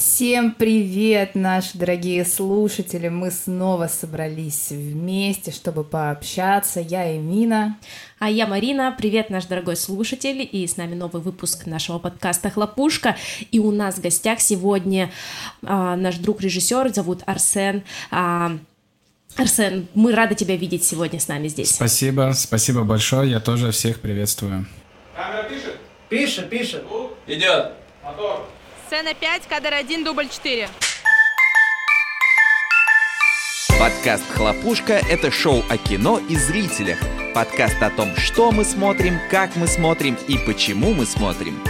Всем привет, наши дорогие слушатели! Мы снова собрались вместе, чтобы пообщаться. Я Эмина. А я Марина. Привет, наш дорогой слушатель. И с нами новый выпуск нашего подкаста «Хлопушка». И у нас в гостях сегодня а, наш друг-режиссер, зовут Арсен. А, Арсен, мы рады тебя видеть сегодня с нами здесь. Спасибо, спасибо большое. Я тоже всех приветствую. Камера пишет? Пишет, пишет. Идет. Мотор. Сцена 5, кадр 1, дубль 4. Подкаст «Хлопушка» — это шоу о кино и зрителях. Подкаст о том, что мы смотрим, как мы смотрим и почему мы смотрим.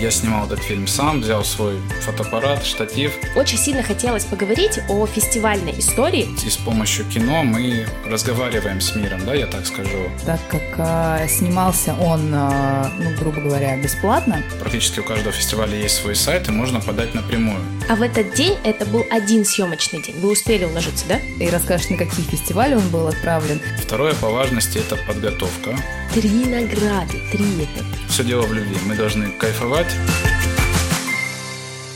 Я снимал этот фильм сам, взял свой фотоаппарат, штатив. Очень сильно хотелось поговорить о фестивальной истории. И с помощью кино мы разговариваем с миром, да, я так скажу. Так как э, снимался он, э, ну, грубо говоря, бесплатно. Практически у каждого фестиваля есть свой сайт, и можно подать напрямую. А в этот день это был один съемочный день. Вы успели уложиться, да? И расскажешь, на какие фестивали он был отправлен. Второе по важности – это подготовка. Три награды, три это. Все дело в любви. Мы должны кайфовать.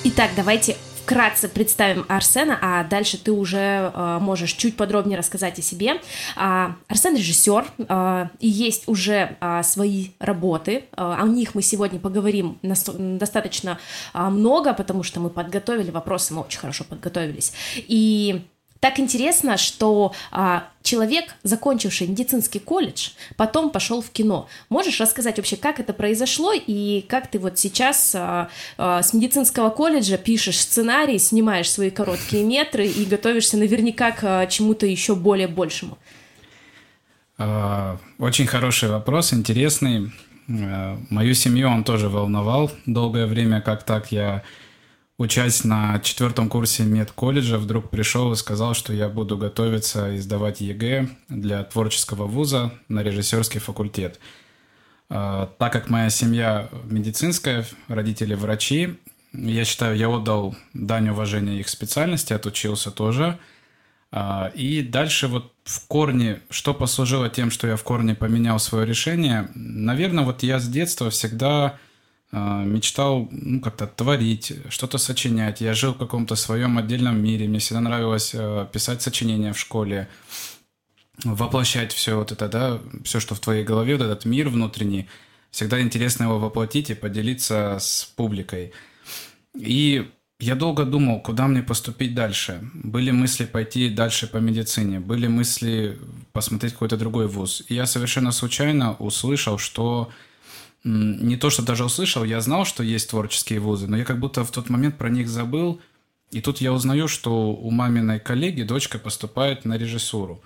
Итак, давайте вкратце представим Арсена, а дальше ты уже э, можешь чуть подробнее рассказать о себе. А, Арсен режиссер, э, и есть уже э, свои работы. Э, о них мы сегодня поговорим нас- достаточно э, много, потому что мы подготовили вопросы, мы очень хорошо подготовились. И так интересно, что а, человек, закончивший медицинский колледж, потом пошел в кино. Можешь рассказать вообще, как это произошло и как ты вот сейчас а, а, с медицинского колледжа пишешь сценарий, снимаешь свои короткие метры и готовишься наверняка к а, чему-то еще более большему? А, Очень хороший вопрос, интересный. А, Мою семью он тоже волновал долгое время, как так я учась на четвертом курсе медколледжа, вдруг пришел и сказал, что я буду готовиться и сдавать ЕГЭ для творческого вуза на режиссерский факультет. А, Так как моя семья медицинская, родители врачи, я считаю, я отдал дань уважения их специальности, отучился тоже. А, И дальше вот в корне, что послужило тем, что я в корне поменял свое решение, наверное, вот я с детства всегда мечтал ну, как-то творить, что-то сочинять. Я жил в каком-то своем отдельном мире. Мне всегда нравилось э, писать сочинения в школе, воплощать все вот это, да, все, что в твоей голове, вот этот мир внутренний. Всегда интересно его воплотить и поделиться с публикой. И я долго думал, куда мне поступить дальше. Были мысли пойти дальше по медицине, были мысли посмотреть какой-то другой вуз. И я совершенно случайно услышал, что не то, что даже услышал, я знал, что есть творческие вузы, но я как будто в тот момент про них забыл. И тут я узнаю, что у маминой коллеги дочка поступает на режиссуру.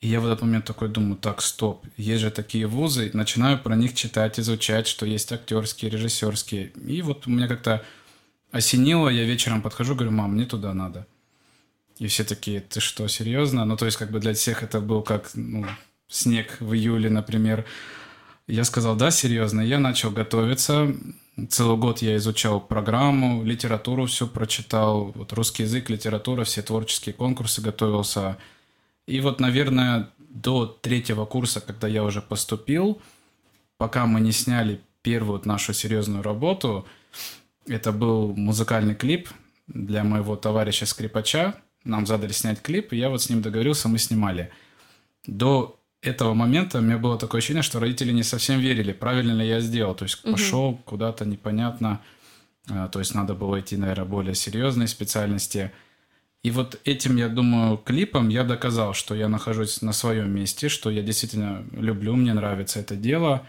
И я в этот момент такой думаю, так, стоп, есть же такие вузы, начинаю про них читать, изучать, что есть актерские, режиссерские. И вот у меня как-то осенило, я вечером подхожу, говорю, мам, мне туда надо. И все такие, ты что, серьезно? Ну, то есть, как бы для всех это был как ну, снег в июле, например. Я сказал, да, серьезно. Я начал готовиться. Целый год я изучал программу, литературу все прочитал. Вот русский язык, литература, все творческие конкурсы готовился. И вот, наверное, до третьего курса, когда я уже поступил, пока мы не сняли первую нашу серьезную работу, это был музыкальный клип для моего товарища скрипача. Нам задали снять клип, и я вот с ним договорился, мы снимали. До этого момента у меня было такое ощущение, что родители не совсем верили, правильно ли я сделал. То есть пошел куда-то непонятно, а, то есть надо было идти, наверное, более серьезные специальности. И вот этим, я думаю, клипом я доказал, что я нахожусь на своем месте, что я действительно люблю, мне нравится это дело.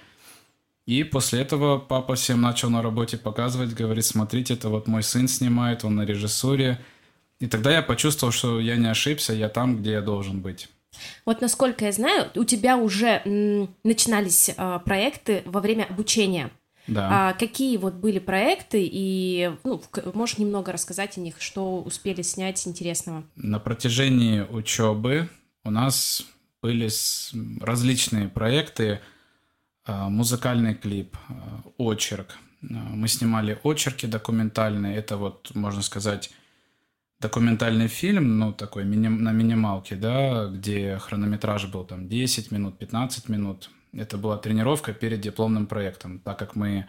И после этого папа всем начал на работе показывать, говорит, смотрите, это вот мой сын снимает, он на режиссуре. И тогда я почувствовал, что я не ошибся, я там, где я должен быть. Вот насколько я знаю, у тебя уже начинались а, проекты во время обучения. Да. А какие вот были проекты и ну, можешь немного рассказать о них, что успели снять интересного? На протяжении учебы у нас были различные проекты, а, музыкальный клип, а, очерк. Мы снимали очерки документальные, это вот, можно сказать, документальный фильм, ну, такой миним- на минималке, да, где хронометраж был там 10 минут, 15 минут. Это была тренировка перед дипломным проектом, так как мы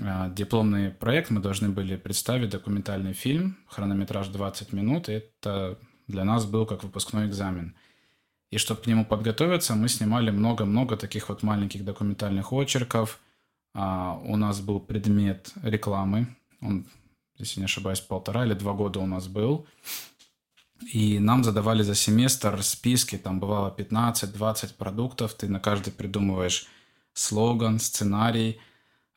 а, дипломный проект. Мы должны были представить документальный фильм, хронометраж 20 минут. И это для нас был как выпускной экзамен. И чтобы к нему подготовиться, мы снимали много-много таких вот маленьких документальных очерков. А, у нас был предмет рекламы. Он, если не ошибаюсь, полтора или два года у нас был. И нам задавали за семестр списки, там бывало 15-20 продуктов, ты на каждый придумываешь слоган, сценарий,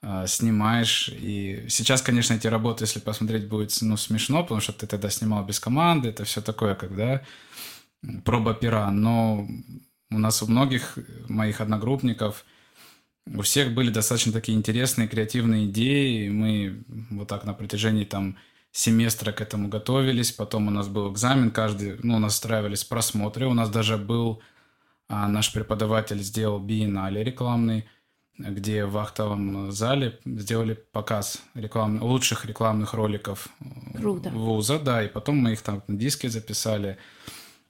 э, снимаешь. И сейчас, конечно, эти работы, если посмотреть, будет ну, смешно, потому что ты тогда снимал без команды, это все такое, когда проба пера. Но у нас у многих моих одногруппников у всех были достаточно такие интересные, креативные идеи. Мы вот так на протяжении там семестра к этому готовились, потом у нас был экзамен, каждый, ну, настраивались просмотры, у нас даже был а, наш преподаватель сделал биеннале рекламный, где в актовом зале сделали показ реклам... лучших рекламных роликов Круто. вуза, да, и потом мы их там на диске записали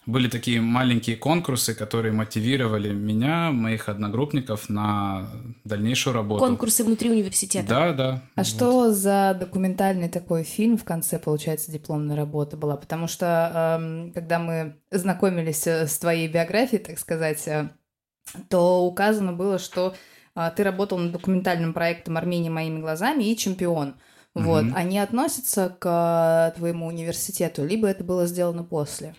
были такие маленькие конкурсы, которые мотивировали меня, моих одногруппников на дальнейшую работу. Конкурсы внутри университета. Да, да. А вот. что за документальный такой фильм в конце, получается, дипломная работа была? Потому что эм, когда мы знакомились э, с твоей биографией, так сказать, э, то указано было, что э, ты работал над документальным проектом «Армения моими глазами» и «Чемпион». Вот, угу. они относятся к твоему университету, либо это было сделано после?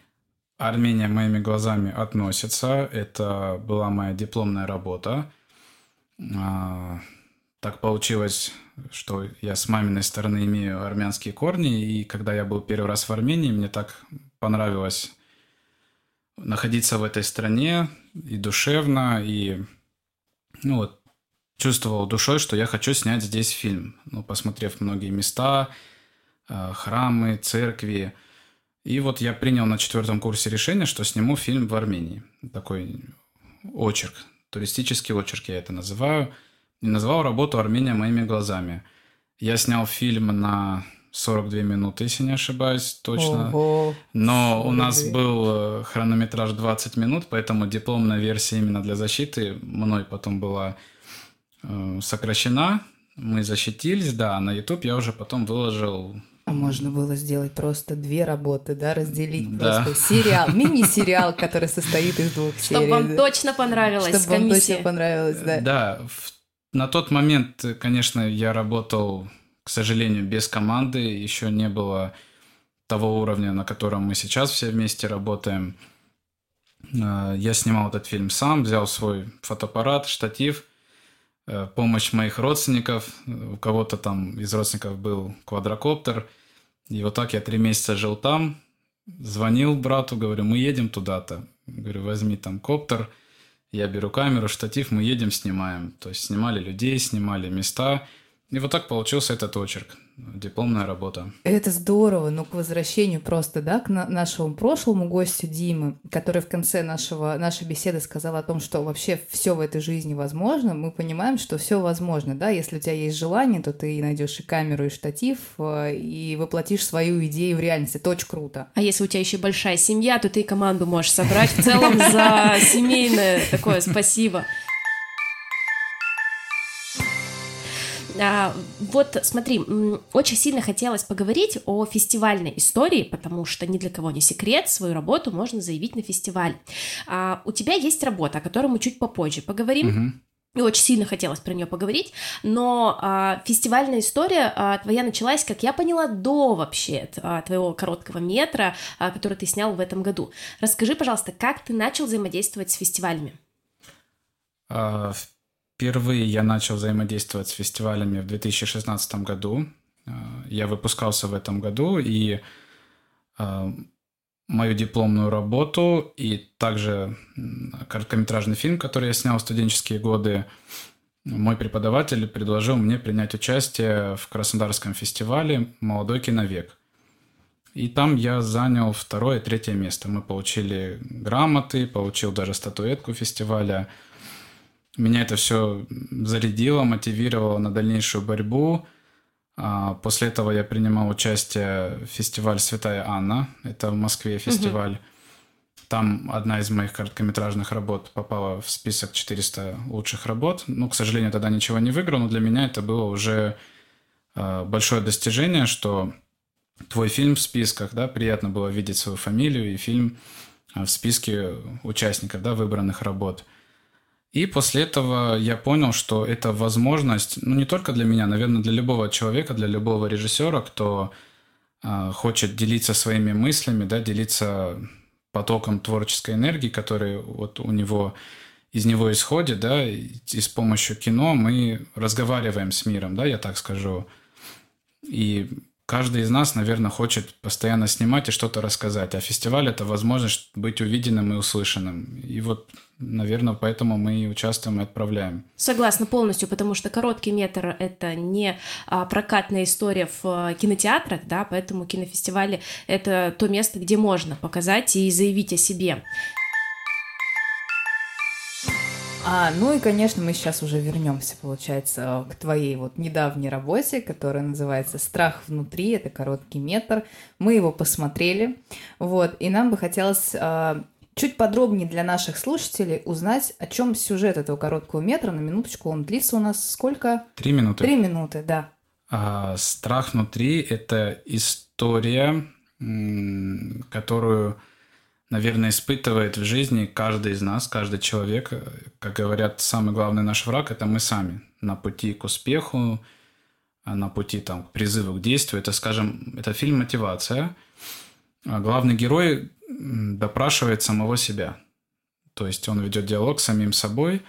Армения моими глазами относится. Это была моя дипломная работа. А, так получилось, что я с маминой стороны имею армянские корни, и когда я был первый раз в Армении, мне так понравилось находиться в этой стране и душевно, и ну вот, чувствовал душой, что я хочу снять здесь фильм. Ну, посмотрев многие места, а, храмы, церкви, и вот я принял на четвертом курсе решение, что сниму фильм в Армении. Такой очерк, туристический очерк я это называю. И назвал работу «Армения моими глазами». Я снял фильм на 42 минуты, если не ошибаюсь, точно. Ого, Но 42. у нас был э, хронометраж 20 минут, поэтому дипломная версия именно для защиты мной потом была э, сокращена. Мы защитились, да, а на YouTube я уже потом выложил а можно было сделать просто две работы, да, разделить да. просто сериал, мини-сериал, который состоит из двух серий. Чтобы вам точно понравилось Чтобы вам точно понравилось, да. Да, на тот момент, конечно, я работал, к сожалению, без команды, еще не было того уровня, на котором мы сейчас все вместе работаем. А, я снимал этот фильм сам, взял свой фотоаппарат, штатив – помощь моих родственников. У кого-то там из родственников был квадрокоптер. И вот так я три месяца жил там. Звонил брату, говорю, мы едем туда-то. Говорю, возьми там коптер. Я беру камеру, штатив, мы едем, снимаем. То есть снимали людей, снимали места. И вот так получился этот очерк дипломная работа. Это здорово, но к возвращению просто, да, к на нашему прошлому гостю Димы, который в конце нашего, нашей беседы сказал о том, что вообще все в этой жизни возможно, мы понимаем, что все возможно, да, если у тебя есть желание, то ты найдешь и камеру, и штатив, э, и воплотишь свою идею в реальность. Это очень круто. А если у тебя еще большая семья, то ты и команду можешь собрать в целом за семейное такое спасибо. А, вот смотри, очень сильно хотелось поговорить о фестивальной истории, потому что ни для кого не секрет, свою работу можно заявить на фестиваль. А, у тебя есть работа, о которой мы чуть попозже поговорим. Угу. И очень сильно хотелось про нее поговорить, но а, фестивальная история а, твоя началась, как я поняла, до вообще а, твоего короткого метра, а, который ты снял в этом году. Расскажи, пожалуйста, как ты начал взаимодействовать с фестивалями? А, Впервые я начал взаимодействовать с фестивалями в 2016 году. Э, я выпускался в этом году, и э, мою дипломную работу и также короткометражный фильм, который я снял в студенческие годы, мой преподаватель предложил мне принять участие в Краснодарском фестивале «Молодой киновек». И там я занял второе и третье место. Мы получили грамоты, получил даже статуэтку фестиваля – меня это все зарядило, мотивировало на дальнейшую борьбу. А, после этого я принимал участие в фестивале «Святая Анна». Это в Москве фестиваль. Угу. Там одна из моих короткометражных работ попала в список 400 лучших работ. Ну, к сожалению, тогда ничего не выиграл, но для меня это было уже э, большое достижение, что твой фильм в списках, да, приятно было видеть свою фамилию и фильм э, в списке участников, да, выбранных работ. И после этого я понял, что это возможность, ну не только для меня, наверное, для любого человека, для любого режиссера, кто э, хочет делиться своими мыслями, да, делиться потоком творческой энергии, который вот у него из него исходит, да, и с помощью кино мы разговариваем с миром, да, я так скажу. И каждый из нас, наверное, хочет постоянно снимать и что-то рассказать. А фестиваль – это возможность быть увиденным и услышанным. И вот, наверное, поэтому мы и участвуем и отправляем. Согласна полностью, потому что короткий метр – это не а, прокатная история в а, кинотеатрах, да, поэтому кинофестивали – это то место, где можно показать и заявить о себе. А, ну и, конечно, мы сейчас уже вернемся, получается, к твоей вот недавней работе, которая называется «Страх внутри». Это короткий метр. Мы его посмотрели, вот, и нам бы хотелось а, чуть подробнее для наших слушателей узнать, о чем сюжет этого короткого метра. На минуточку он длится у нас сколько? Три минуты. Три минуты, да. А, «Страх внутри» — это история, которую наверное, испытывает в жизни каждый из нас, каждый человек. Как говорят, самый главный наш враг – это мы сами. На пути к успеху, на пути там, к призыву к действию. Это, скажем, это фильм «Мотивация». А главный герой допрашивает самого себя. То есть он ведет диалог с самим собой.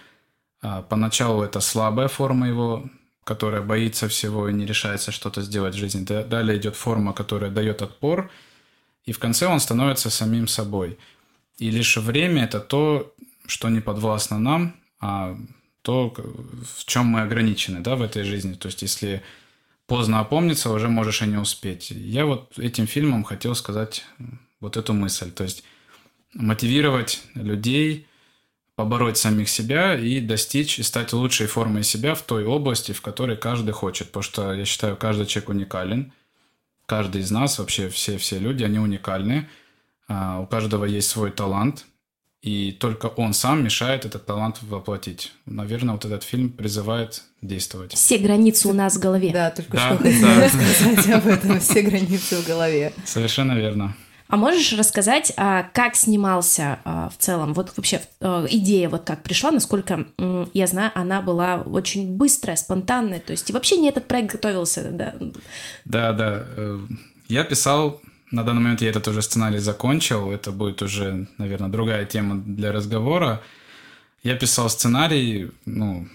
А поначалу это слабая форма его, которая боится всего и не решается что-то сделать в жизни. Далее идет форма, которая дает отпор – и в конце он становится самим собой. И лишь время – это то, что не подвластно нам, а то, в чем мы ограничены да, в этой жизни. То есть, если поздно опомниться, уже можешь и не успеть. Я вот этим фильмом хотел сказать вот эту мысль. То есть, мотивировать людей, побороть самих себя и достичь и стать лучшей формой себя в той области, в которой каждый хочет. Потому что я считаю, каждый человек уникален – каждый из нас, вообще все-все люди, они уникальны. А, у каждого есть свой талант, и только он сам мешает этот талант воплотить. Наверное, вот этот фильм призывает действовать. Все границы у нас в голове. Да, только да, что хотела да. сказать об этом. Все границы в голове. Совершенно верно. А можешь рассказать, а, как снимался а, в целом, вот вообще а, идея вот как пришла, насколько я знаю, она была очень быстрая, спонтанная, то есть и вообще не этот проект готовился, да? Да, да. Э, я писал, на данный момент я этот уже сценарий закончил, это будет уже, наверное, другая тема для разговора. Я писал сценарий, ну,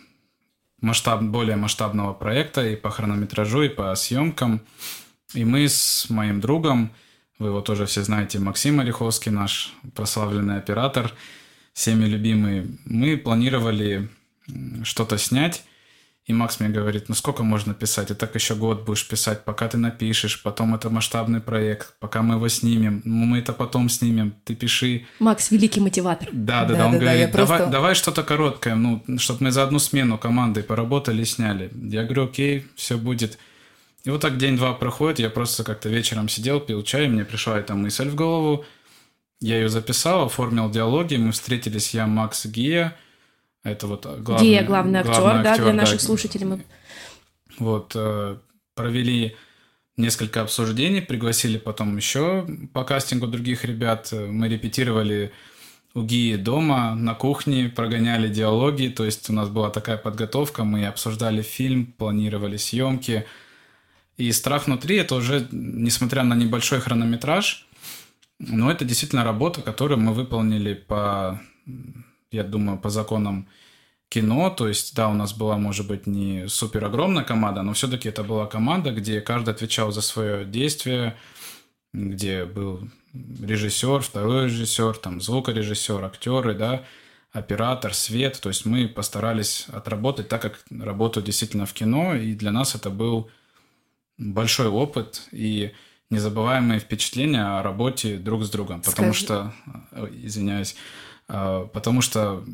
масштаб, более масштабного проекта и по хронометражу, и по съемкам. И мы с моим другом вы его тоже все знаете, Максим Ореховский, наш прославленный оператор, всеми любимый. Мы планировали что-то снять, и Макс мне говорит, ну сколько можно писать? И так еще год будешь писать, пока ты напишешь, потом это масштабный проект, пока мы его снимем, ну, мы это потом снимем, ты пиши. Макс великий мотиватор. Да, да, да, он да, говорит, да, давай, просто... давай что-то короткое, ну, чтобы мы за одну смену командой поработали, сняли. Я говорю, окей, все будет. И вот так день-два проходит, я просто как-то вечером сидел, пил чай, мне пришла эта мысль в голову, я ее записал, оформил диалоги, мы встретились, я, Макс, Гия, это вот главный, Гия, главный актер, главный да, для наших да. слушателей. Мы... Вот, э, провели несколько обсуждений, пригласили потом еще по кастингу других ребят, мы репетировали у Гии дома, на кухне, прогоняли диалоги, то есть у нас была такая подготовка, мы обсуждали фильм, планировали съемки, и страх внутри это уже, несмотря на небольшой хронометраж, но это действительно работа, которую мы выполнили по, я думаю, по законам кино. То есть, да, у нас была, может быть, не супер огромная команда, но все-таки это была команда, где каждый отвечал за свое действие, где был режиссер, второй режиссер, там звукорежиссер, актеры, да, оператор, свет. То есть мы постарались отработать так, как работают действительно в кино, и для нас это был большой опыт и незабываемые впечатления о работе друг с другом. Потому Скажи. что, извиняюсь, а, потому что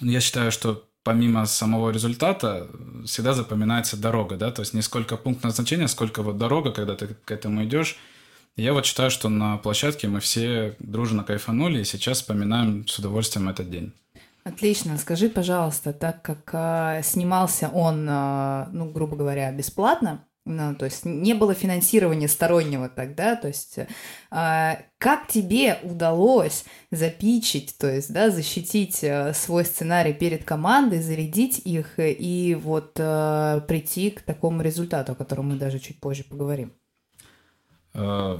я считаю, что помимо самого результата всегда запоминается дорога, да, то есть не сколько пункт назначения, сколько вот дорога, когда ты к этому идешь. Я вот считаю, что на площадке мы все дружно кайфанули и сейчас вспоминаем с удовольствием этот день. Отлично. Скажи, пожалуйста, так как э, снимался он, э, ну, грубо говоря, бесплатно, ну, то есть не было финансирования стороннего тогда, то есть э, как тебе удалось запичить, то есть, да, защитить э, свой сценарий перед командой, зарядить их и вот э, прийти к такому результату, о котором мы даже чуть позже поговорим? Э,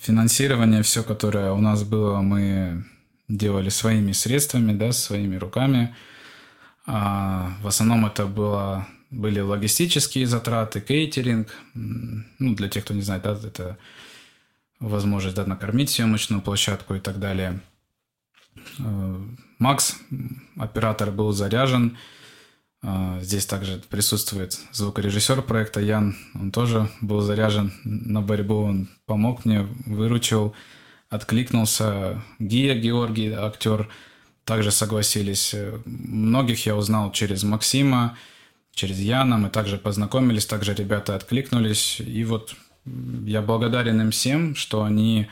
финансирование, все, которое у нас было, мы делали своими средствами, да, своими руками. А в основном это было, были логистические затраты, кейтеринг. Ну, для тех, кто не знает, да, это возможность да, накормить съемочную площадку и так далее. Э, Макс, оператор, был заряжен. А, здесь также присутствует звукорежиссер проекта Ян. Он тоже был заряжен на борьбу. Он помог мне, выручил откликнулся. Гия Георгий, актер, также согласились. Многих я узнал через Максима, через Яна. Мы также познакомились, также ребята откликнулись. И вот я благодарен им всем, что они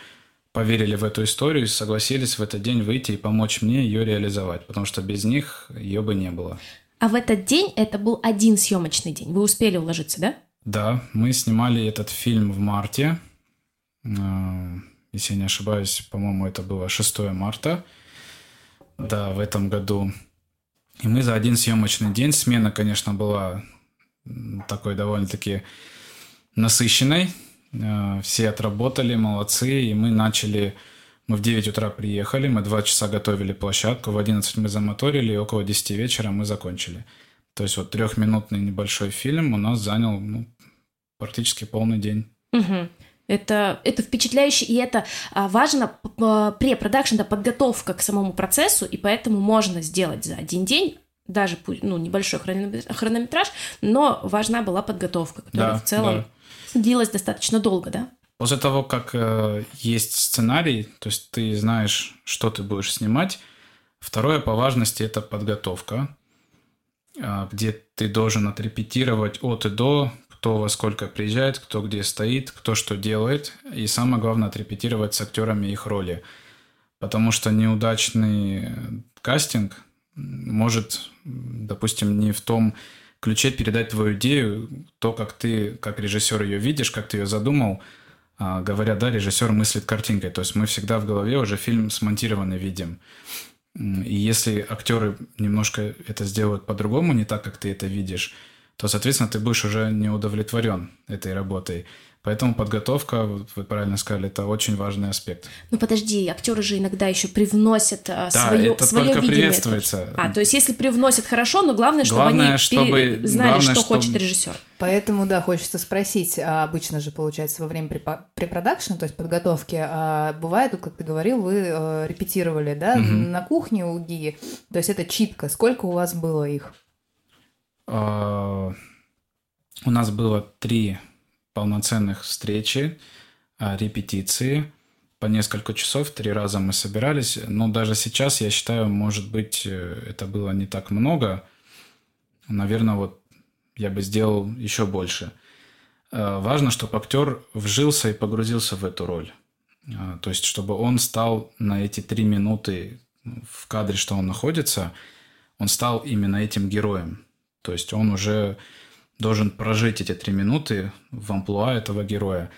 поверили в эту историю и согласились в этот день выйти и помочь мне ее реализовать, потому что без них ее бы не было. А в этот день это был один съемочный день. Вы успели уложиться, да? Да, мы снимали этот фильм в марте если я не ошибаюсь, по-моему, это было 6 марта, да, в этом году. И мы за один съемочный день, смена, конечно, была такой довольно-таки насыщенной. Э, все отработали, молодцы, и мы начали... Мы в 9 утра приехали, мы 2 часа готовили площадку, в 11 мы замоторили, и около 10 вечера мы закончили. То есть вот трехминутный небольшой фильм у нас занял ну, практически полный день. Угу. Это, это впечатляюще, и это а, важно препродакшн, да, подготовка к самому процессу, и поэтому можно сделать за один день даже ну, небольшой хронометраж, но важна была подготовка, которая да, в целом да. длилась достаточно долго, да? После того, как э, есть сценарий, то есть ты знаешь, что ты будешь снимать, второе по важности это подготовка, э, где ты должен отрепетировать от и до кто во сколько приезжает, кто где стоит, кто что делает. И самое главное, отрепетировать с актерами их роли. Потому что неудачный кастинг может, допустим, не в том ключе передать твою идею, то, как ты, как режиссер ее видишь, как ты ее задумал, а, говоря, да, режиссер мыслит картинкой. То есть мы всегда в голове уже фильм смонтированный видим. И если актеры немножко это сделают по-другому, не так, как ты это видишь, то, соответственно, ты будешь уже не удовлетворен этой работой. Поэтому подготовка, вы правильно сказали, это очень важный аспект. Ну подожди, актеры же иногда еще привносят а, да, свое, это свое только видение. приветствуется. А, то есть если привносят хорошо, но главное, чтобы главное, они чтобы, пере... знали, главное, что чтобы... хочет режиссер. Поэтому, да, хочется спросить, а обычно же, получается, во время препродакшена, то есть подготовки, а бывает, как ты говорил, вы э, репетировали, да, угу. на кухне у Гии, то есть это читка, сколько у вас было их? А, у нас было три полноценных встречи, а, репетиции по несколько часов, три раза мы собирались. Но даже сейчас, я считаю, может быть, э, это было не так много. Наверное, вот я бы сделал еще больше. Важно, чтобы актер вжился и погрузился в эту роль. То есть, чтобы он стал на эти три минуты в кадре, что он находится, он стал именно этим героем. То есть он уже должен прожить эти три минуты в амплуа этого героя.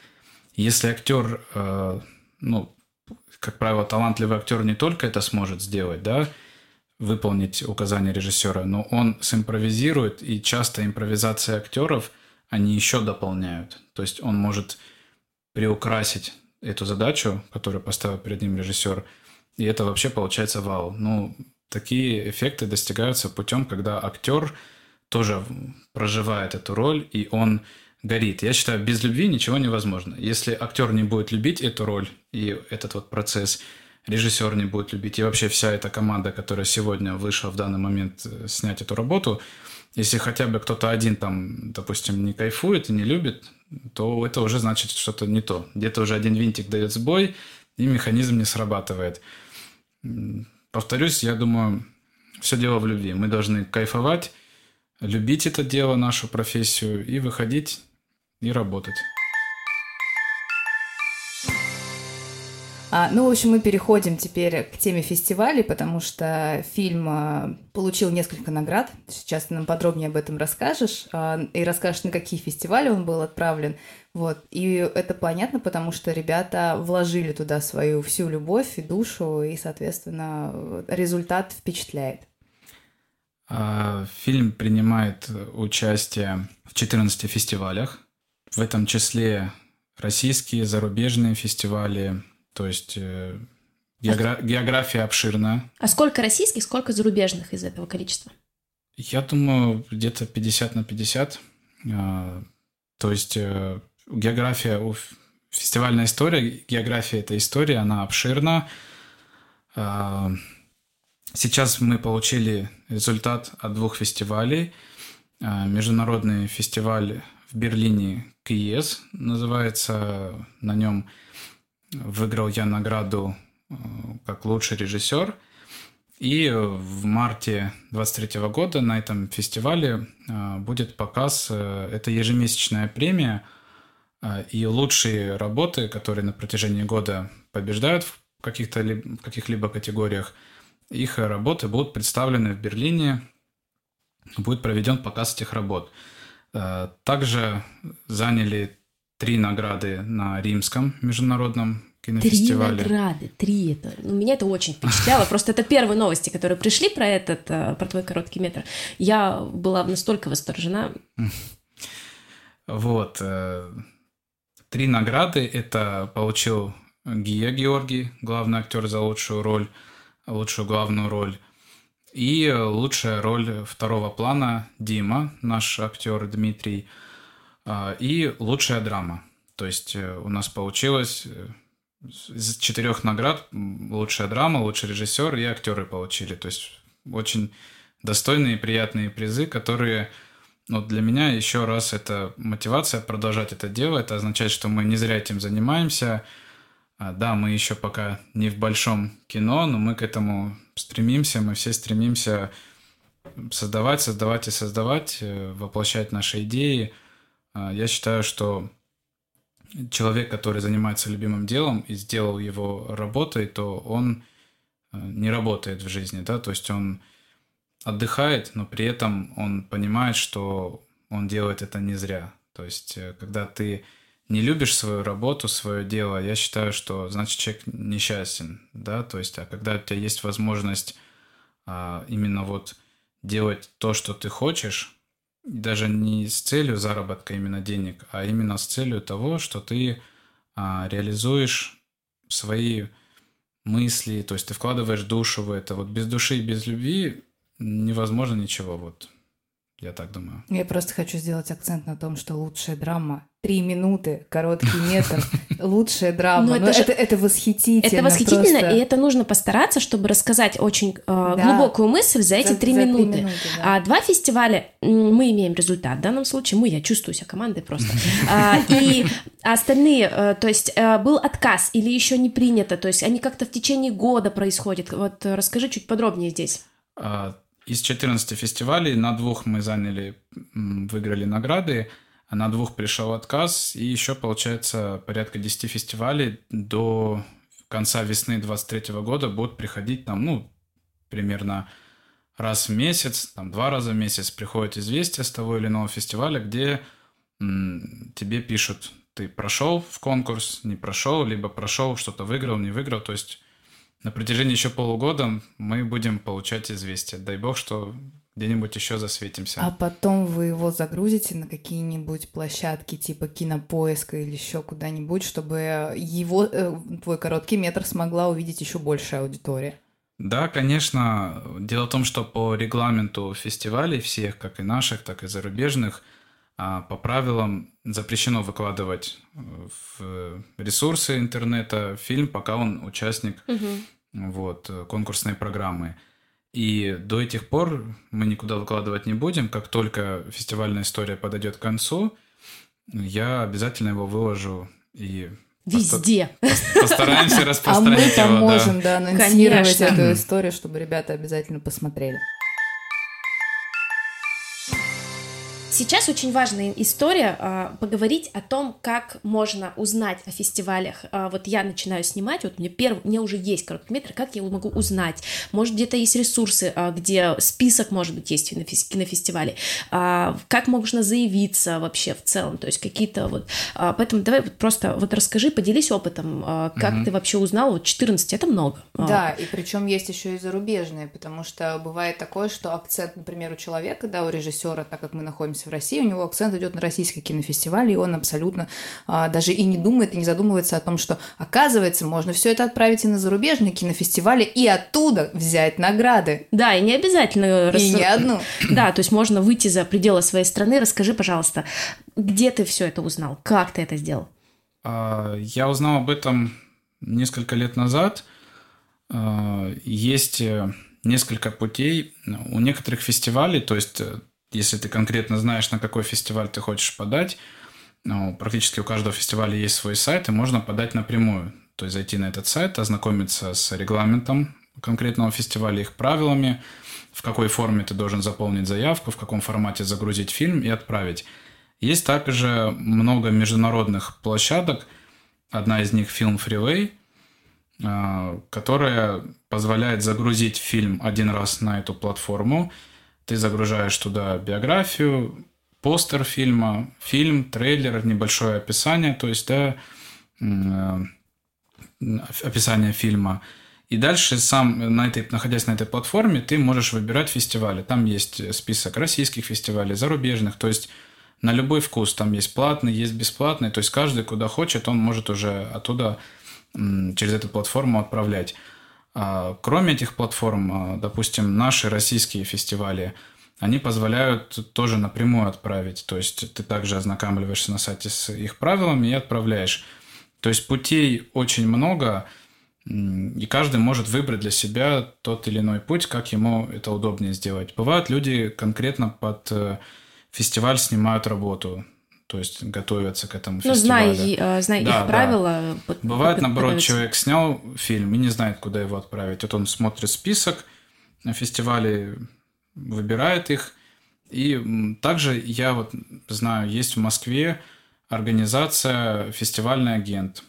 Если актер, э, ну, как правило, талантливый актер не только это сможет сделать, да, выполнить указания режиссера, но он симпровизирует, и часто импровизация актеров они еще дополняют. То есть он может приукрасить эту задачу, которую поставил перед ним режиссер, и это вообще получается вау. Ну, такие эффекты достигаются путем, когда актер – тоже проживает эту роль, и он горит. Я считаю, без любви ничего невозможно. Если актер не будет любить эту роль и этот вот процесс, режиссер не будет любить, и вообще вся эта команда, которая сегодня вышла в данный момент э, снять эту работу, если хотя бы кто-то один там, допустим, не кайфует и не любит, то это уже значит что-то не то. Где-то уже один винтик дает сбой, и механизм не срабатывает. Повторюсь, я думаю, все дело в любви. Мы должны кайфовать, любить это дело, нашу профессию и выходить и работать. А, ну, в общем, мы переходим теперь к теме фестивалей, потому что фильм а, получил несколько наград. Сейчас ты нам подробнее об этом расскажешь а, и расскажешь, на какие фестивали он был отправлен. Вот. И это понятно, потому что ребята вложили туда свою всю любовь и душу, и, соответственно, результат впечатляет. А, Фильм принимает участие в 14 фестивалях, в этом числе российские, зарубежные фестивали, то есть э, геогра- география обширна. А сколько российских, сколько зарубежных из этого количества? Я думаю, где-то 50 на 50. А, То есть э, география, у фестивальная история, география этой истории, она обширна. Сейчас мы получили результат от двух фестивалей. А, Международный фестиваль в Берлине КИЕС называется. На нем выиграл я награду э, как лучший режиссер. И в марте 23 года на этом фестивале э, будет показ. э, Это ежемесячная премия. И лучшие работы, которые на протяжении года побеждают в каких-то каких-либо категориях, их работы будут представлены в Берлине. Будет проведен показ этих работ. Э, Также заняли три награды на Римском международном Три кинофестивале. награды, три. Это, ну, меня это очень впечатляло. Просто это первые новости, которые пришли про этот, э, про твой короткий метр. Я была настолько восторжена. Вот. э, Три награды. Это получил Гия Георгий, главный актер за лучшую роль, лучшую главную роль. И лучшая роль второго плана Дима, наш актер Дмитрий. А, И лучшая драма. То есть э, у нас получилось э, из четырех наград лучшая драма, лучший режиссер и актеры получили. То есть очень достойные и приятные призы, которые но для меня еще раз это мотивация продолжать это дело. Это означает, что мы не зря этим занимаемся. А, Да, мы еще пока не в большом кино, но мы к этому стремимся. Мы все стремимся создавать, создавать и создавать, э, воплощать наши идеи. А, Я считаю, что человек, который занимается любимым делом и сделал его работой, то он э, не работает в жизни, да, то есть он отдыхает, но при этом он понимает, что он делает это не зря. То есть, э, когда ты не любишь свою работу, свое дело, я считаю, что значит человек несчастен, да, то есть, а когда у тебя есть возможность а, именно вот делать то, что ты хочешь, даже не с целью заработка именно денег, а именно с целью того, что ты а, реализуешь свои мысли, то есть ты вкладываешь душу в это. Вот без души и без любви невозможно ничего, вот я так думаю. Я просто хочу сделать акцент на том, что лучшая драма три минуты, короткий метр, лучшая драма. Ну, Ну, это же- это, это восхитительно. Это восхитительно, просто. и это нужно постараться, чтобы рассказать очень э, Да. глубокую мысль за эти три за три минуты. минуты, да. А два фестиваля мы имеем результат. В данном случае мы, я чувствую себя командой просто. А, И остальные, э, то есть э, был отказ или еще не принято, то есть они как-то в течение года происходят. Вот э, расскажи чуть подробнее здесь. Из 14 фестивалей на двух мы заняли, выиграли награды, а на двух пришел отказ, и еще, получается, порядка 10 фестивалей до конца весны 23 года будут приходить там, ну, примерно раз в месяц, там, два раза в месяц приходит известие с того или иного фестиваля, где м, тебе пишут, ты прошел в конкурс, не прошел, либо прошел, что-то выиграл, не выиграл, то есть на протяжении еще полугода мы будем получать известия. Дай бог, что где-нибудь еще засветимся. А потом вы его загрузите на какие-нибудь площадки типа кинопоиска или еще куда-нибудь, чтобы его, э, твой короткий метр смогла увидеть еще большая аудитория. Да, конечно. Дело в том, что по регламенту фестивалей всех, как и наших, так и зарубежных, а, по правилам запрещено выкладывать э, в ресурсы интернета фильм, пока он участник вот, э, конкурсной программы. И до этих пор мы никуда выкладывать не будем. Как только фестивальная история подойдет к концу, я обязательно его выложу и Везде. пос- постараемся А мы распространить там можем, да, анонсировать Конечно. эту историю, чтобы ребята обязательно посмотрели. Сейчас очень важная история а, поговорить о том, как можно узнать о фестивалях. А, вот я начинаю снимать, вот мне первый, мне уже есть короткометр, как я могу узнать? Может где-то есть ресурсы, а, где список может быть есть на кинофестивале? А, как можно заявиться вообще в целом? То есть какие-то вот. А, поэтому давай вот просто вот расскажи, поделись опытом, а, как Мгм. ты вообще узнал? Вот 14 это много. А, Да, и причем есть еще и зарубежные, потому что бывает такое, что акцент, например, у человека, да, у режиссера, так как мы находимся в России, у него акцент идет на российский кинофестиваль, и он абсолютно а, даже и не думает, и не задумывается о том, что, оказывается, можно все это отправить и на зарубежные кинофестивали, и оттуда взять награды. Да, и не обязательно... рас- И не одну. Да, то есть можно выйти за пределы своей страны. Расскажи, пожалуйста, где ты все это узнал? Как ты это сделал? А, Я узнал об этом несколько лет назад. А, Есть э, несколько путей. У некоторых фестивалей, то есть э, если ты конкретно знаешь, на какой фестиваль ты хочешь подать, ну, практически у каждого фестиваля есть свой сайт, и можно подать напрямую. То есть зайти на этот сайт, ознакомиться с регламентом конкретного фестиваля, их правилами, в какой форме ты должен заполнить заявку, в каком формате загрузить фильм и отправить. Есть также много международных площадок. Одна из них Film Freeway, а, которая позволяет загрузить фильм один раз на эту платформу. Ты загружаешь туда биографию, постер фильма, фильм, трейлер, небольшое описание, то есть да, э, описание фильма. И дальше сам, на этой, находясь на этой платформе, ты можешь выбирать фестивали. Там есть список российских фестивалей, зарубежных, то есть на любой вкус. Там есть платный, есть бесплатный. То есть каждый, куда хочет, он может уже оттуда через эту платформу отправлять. А, Кроме этих платформ, а, допустим, наши российские фестивали, они позволяют тоже напрямую отправить. То есть ты также ознакомливаешься на сайте с их правилами и отправляешь. То есть путей очень много, и каждый может выбрать для себя тот или иной путь, как ему это удобнее сделать. Бывают люди конкретно под э, фестиваль снимают работу, то есть готовятся к этому Ну, фестивалю. знай, э, знай Да, их да. правила. под- Бывает, под- наоборот, человек снял фильм и не знает, куда его отправить. Вот он смотрит список на фестивале, выбирает их. И также я вот знаю, есть в Москве организация «Фестивальный агент»,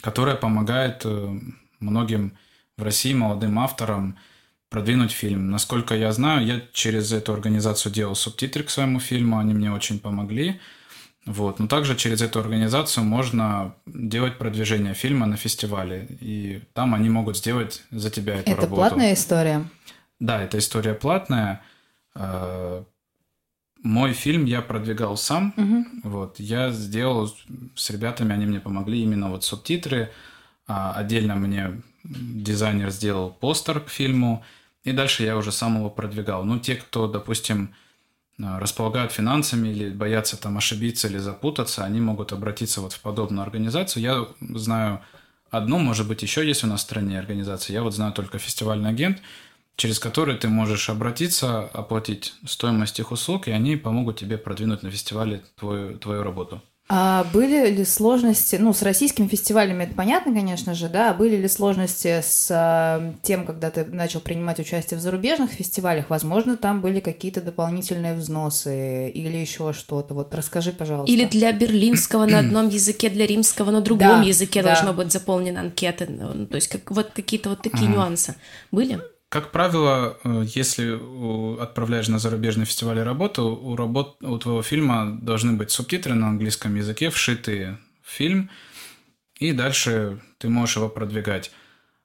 которая помогает э, многим в России молодым авторам продвинуть фильм. Насколько я знаю, я через эту организацию делал субтитры к своему фильму, они мне очень помогли. Вот. Но также через эту организацию можно делать продвижение фильма на фестивале. И там они могут сделать за тебя эту Это работу. платная история. Да, эта история платная. Э, Мой фильм я продвигал сам. Мгм. Вот, я сделал с ребятами, они мне помогли именно вот субтитры. А отдельно мне дизайнер сделал постер к фильму. И дальше я уже сам его продвигал. Ну, те, кто, допустим, располагают финансами или боятся там ошибиться или запутаться, они могут обратиться вот в подобную организацию. Я знаю одну, может быть, еще есть у нас в стране организация. Я вот знаю только фестивальный агент, через который ты можешь обратиться, оплатить стоимость их услуг, и они помогут тебе продвинуть на фестивале твою, твою работу. А были ли сложности, ну, с российскими фестивалями это понятно, конечно же, да, а были ли сложности с а, тем, когда ты начал принимать участие в зарубежных фестивалях? Возможно, там были какие-то дополнительные взносы или еще что-то. Вот расскажи, пожалуйста. Или для берлинского на одном языке, для римского на другом Да, языке да. должно быть заполнена анкета. Ну, то есть как, вот какие-то вот такие Ага. нюансы были? Как правило, э, если отправляешь на зарубежный фестиваль работу, у, работ, у твоего фильма должны быть субтитры на английском языке, вшитые в фильм, и дальше ты можешь его продвигать.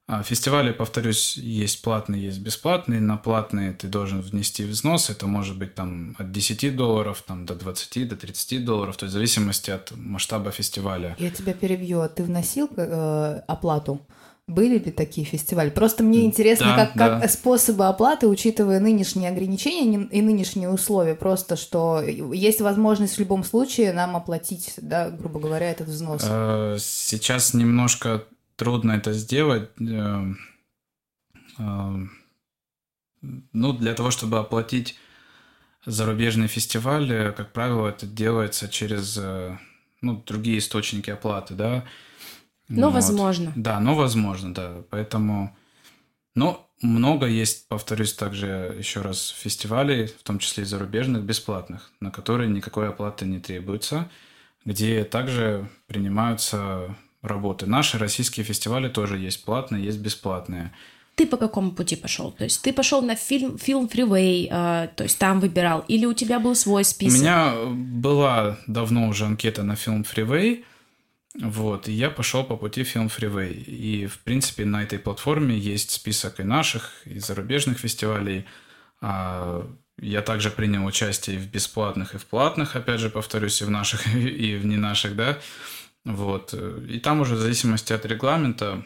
А фестивали, повторюсь, есть платные, есть бесплатные. На платные ты должен внести взнос. Это может быть там от 10 долларов там, до 20, до 30 долларов, то есть в зависимости от масштаба фестиваля. Я тебя перебью. А Ты вносил э, оплату? Были ли такие фестивали? Просто мне интересно, Да, как, как да. способы оплаты, учитывая нынешние ограничения и нынешние условия, просто что есть возможность в любом случае нам оплатить, да, грубо говоря, этот взнос. Э, Сейчас немножко трудно это сделать. Э, э, Ну, для того, чтобы оплатить зарубежный фестиваль, э, как правило, это делается через ну, другие источники оплаты, да. Но Вот. возможно. Да, но возможно, да. Поэтому Но много есть, повторюсь также еще раз, фестивалей, в том числе и зарубежных, бесплатных, на которые никакой оплаты не требуется, где также принимаются работы. Наши российские фестивали тоже есть платные, есть бесплатные. Ты по какому пути пошел? То есть ты пошел на фильм, фильм Freeway, э, то есть там выбирал, или у тебя был свой список? У меня была давно уже анкета на фильм Freeway, вот, и я пошел по пути фильм Freeway. И, в принципе, на этой платформе есть список и наших, и зарубежных фестивалей. А, я также принял участие и в бесплатных, и в платных, опять же, повторюсь, и в наших, и в не наших, да. Вот. И там уже в зависимости от регламента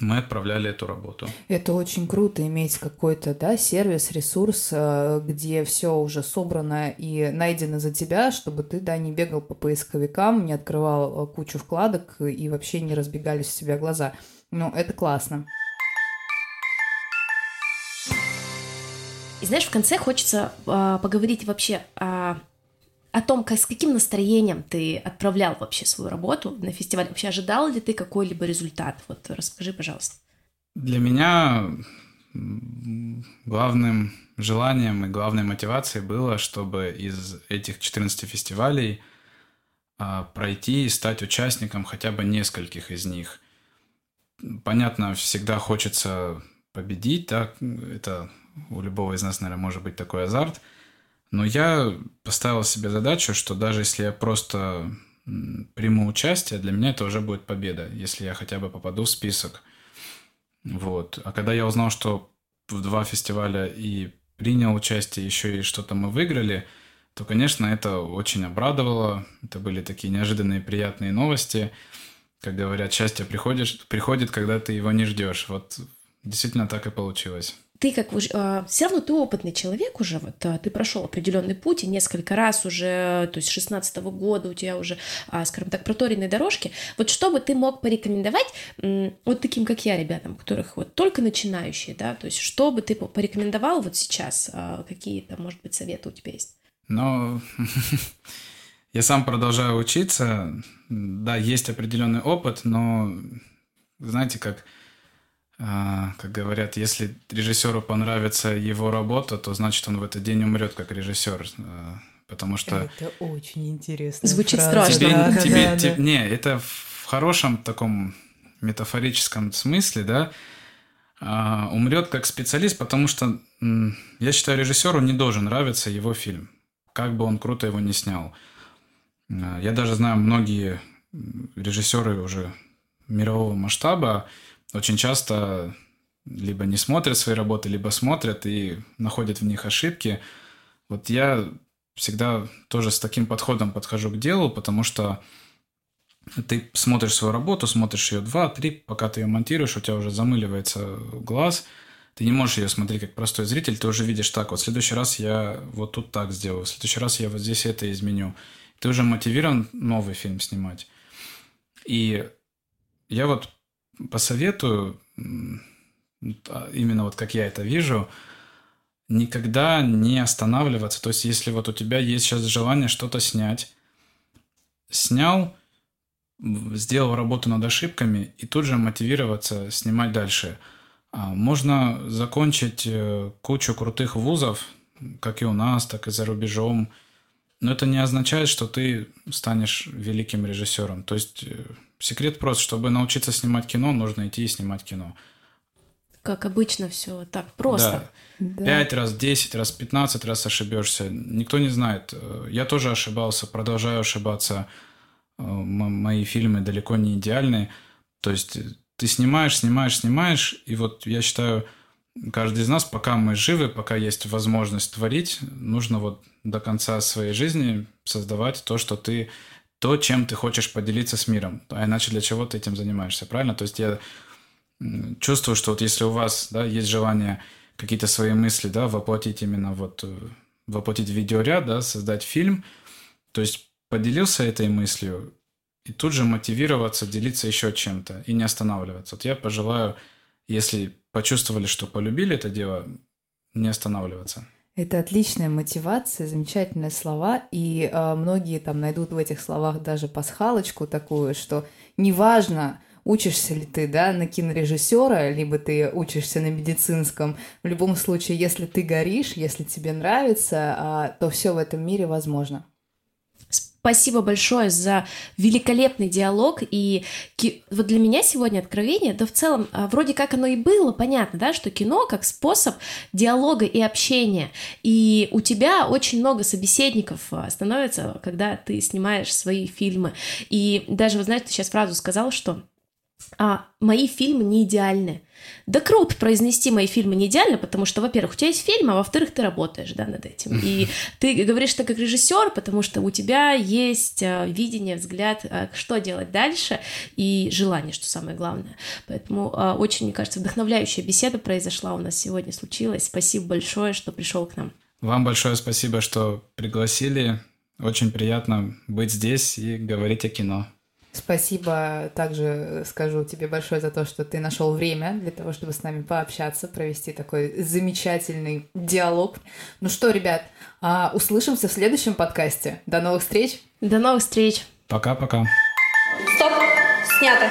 мы отправляли эту работу. Это очень круто иметь какой-то да, сервис, ресурс, э, где все уже собрано и найдено за тебя, чтобы ты да, не бегал по поисковикам, не открывал э, кучу вкладок и вообще не разбегались у тебя глаза. Ну, это классно. И знаешь, в конце хочется э, поговорить вообще о о том, как, с каким настроением ты отправлял вообще свою работу на фестиваль. Вообще ожидал ли ты какой-либо результат? Вот расскажи, пожалуйста. Для меня главным желанием и главной мотивацией было, чтобы из этих 14 фестивалей а, пройти и стать участником хотя бы нескольких из них. Понятно, всегда хочется победить, да, это у любого из нас, наверное, может быть такой азарт – но я поставил себе задачу, что даже если я просто приму участие, для меня это уже будет победа, если я хотя бы попаду в список. Вот. А когда я узнал, что в два фестиваля и принял участие, еще и что-то мы выиграли, то, конечно, это очень обрадовало. Это были такие неожиданные приятные новости. Как говорят, счастье приходит, приходит, когда ты его не ждешь. Вот действительно так и получилось ты как э, а, все равно ты опытный человек уже, вот а, ты прошел определенный путь и несколько раз уже, то есть 16 -го года у тебя уже, а, скажем так, проторенные дорожки. Вот что бы ты мог порекомендовать вот таким, как я, ребятам, которых вот только начинающие, да, то есть что бы ты порекомендовал вот сейчас, а, какие-то, может быть, советы у тебя есть? Ну, я сам продолжаю учиться, да, есть определенный опыт, но знаете, как как говорят, если режиссеру понравится его работа, то значит он в этот день умрет как режиссер. А, потому что... Это очень интересно. Звучит фраза. страшно. Тебе, да, тебе, да, тебе, да. Не, это в хорошем таком метафорическом смысле, да, а, умрет как специалист, потому что я считаю, режиссеру не должен нравиться его фильм, как бы он круто его не снял. Я даже знаю многие режиссеры уже мирового масштаба, очень часто либо не смотрят свои работы, либо смотрят и находят в них ошибки. Вот я всегда тоже с таким подходом подхожу к делу, потому что ты смотришь свою работу, смотришь ее два, три, пока ты ее монтируешь, у тебя уже замыливается глаз, ты не можешь ее смотреть как простой зритель, ты уже видишь так, вот в следующий раз я вот тут так сделаю, в следующий раз я вот здесь это изменю. Ты уже мотивирован новый фильм снимать. И я вот посоветую, а, именно вот как я это вижу, никогда не останавливаться. То есть, если вот у тебя есть сейчас желание что-то снять, снял, сделал работу над ошибками и тут же мотивироваться снимать дальше. А, можно закончить э, кучу крутых вузов, как и у нас, так и за рубежом, но это не означает, что ты станешь великим режиссером. То есть э, секрет прост. Чтобы научиться снимать кино, нужно идти и снимать кино. Как обычно все так просто. Да. Пять раз, десять раз, пятнадцать раз ошибешься. Никто не знает. Я тоже ошибался, продолжаю ошибаться. Э, мои фильмы далеко не идеальные. То есть ты снимаешь, снимаешь, снимаешь, и вот я считаю, каждый из нас, пока мы живы, пока есть возможность творить, нужно вот до конца своей жизни создавать то, что ты, то, чем ты хочешь поделиться с миром. А иначе для чего ты этим занимаешься, правильно? То есть я чувствую, что вот если у вас, да, есть желание какие-то свои мысли, да, воплотить именно вот, э, воплотить видеоряд, да, создать фильм, то есть поделился этой мыслью, и тут же мотивироваться, делиться еще чем-то и не останавливаться. Вот я пожелаю, если почувствовали, что полюбили это дело, не останавливаться. Это отличная мотивация, замечательные слова, и э, многие там найдут в этих словах даже пасхалочку такую, что неважно, учишься ли ты, да, на кинорежиссера, либо ты учишься на медицинском. В любом случае, если ты горишь, если тебе нравится, а, то все в этом мире возможно. Спасибо большое за великолепный диалог. И ки... вот для меня сегодня откровение, да в целом, а, вроде как оно и было понятно, да, что кино как способ диалога и общения. И у тебя очень много собеседников а, становится, когда ты снимаешь свои фильмы. И даже, вы знаете, ты сейчас фразу сказал, что а, мои фильмы не идеальны. Да круто произнести мои фильмы не идеально, потому что, во-первых, у тебя есть фильм, а во-вторых, ты работаешь, да, над этим. И ты говоришь это как режиссер, потому что у тебя есть а, видение, взгляд, а, что делать дальше, и желание, что самое главное. Поэтому а, очень, мне кажется, вдохновляющая беседа произошла у нас сегодня, случилась. Спасибо большое, что пришел к нам. Вам большое спасибо, что пригласили. Очень приятно быть здесь и говорить о кино. Спасибо также скажу тебе большое за то, что ты нашел время для того, чтобы с нами пообщаться, провести такой замечательный диалог. Ну что, ребят, а, услышимся в следующем подкасте. До новых встреч! До новых встреч! Пока-пока! Стоп! Снято!